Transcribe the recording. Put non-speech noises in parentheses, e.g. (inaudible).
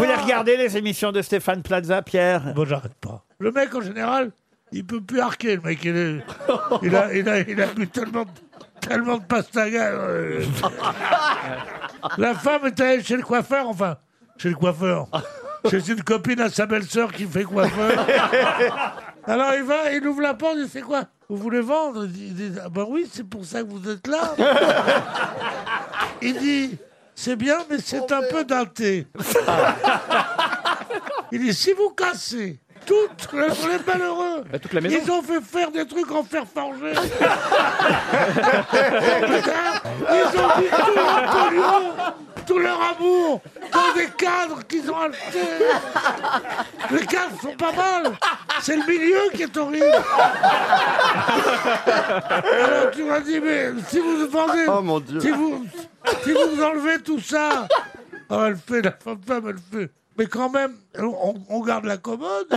Vous les regardez, les émissions de Stéphane Plaza, Pierre? Bon, j'arrête pas. Le mec, en général, il peut plus arquer, le mec. Il, est- il a, il, a, il a bu tellement, de- tellement de pastaga. (laughs) euh. La femme est allée chez le coiffeur, enfin, chez le coiffeur. Chez une copine à sa belle-sœur qui fait coiffeur. (laughs) Alors il va, il ouvre la porte, il dit C'est quoi? Vous voulez vendre? Il dit, il dit, Ah ben oui, c'est pour ça que vous êtes là. (laughs) Il dit C'est bien, mais c'est un peu daté. (laughs) Il dit si vous cassez toutes les, les malheureux, Bah, toute la maison. ils ont fait faire des trucs en fer forgé. (laughs) ils ont mis tout leur pognon, tout leur amour dans des cadres qu'ils ont achetés. Les cadres sont pas mal. C'est le milieu qui est horrible. (laughs) Alors tu m'as dit mais si vous vendez, Oh mon Dieu. si vous si vous enlevez tout ça, oh, elle fait la femme elle fait. Mais quand même, on garde la commode. (laughs)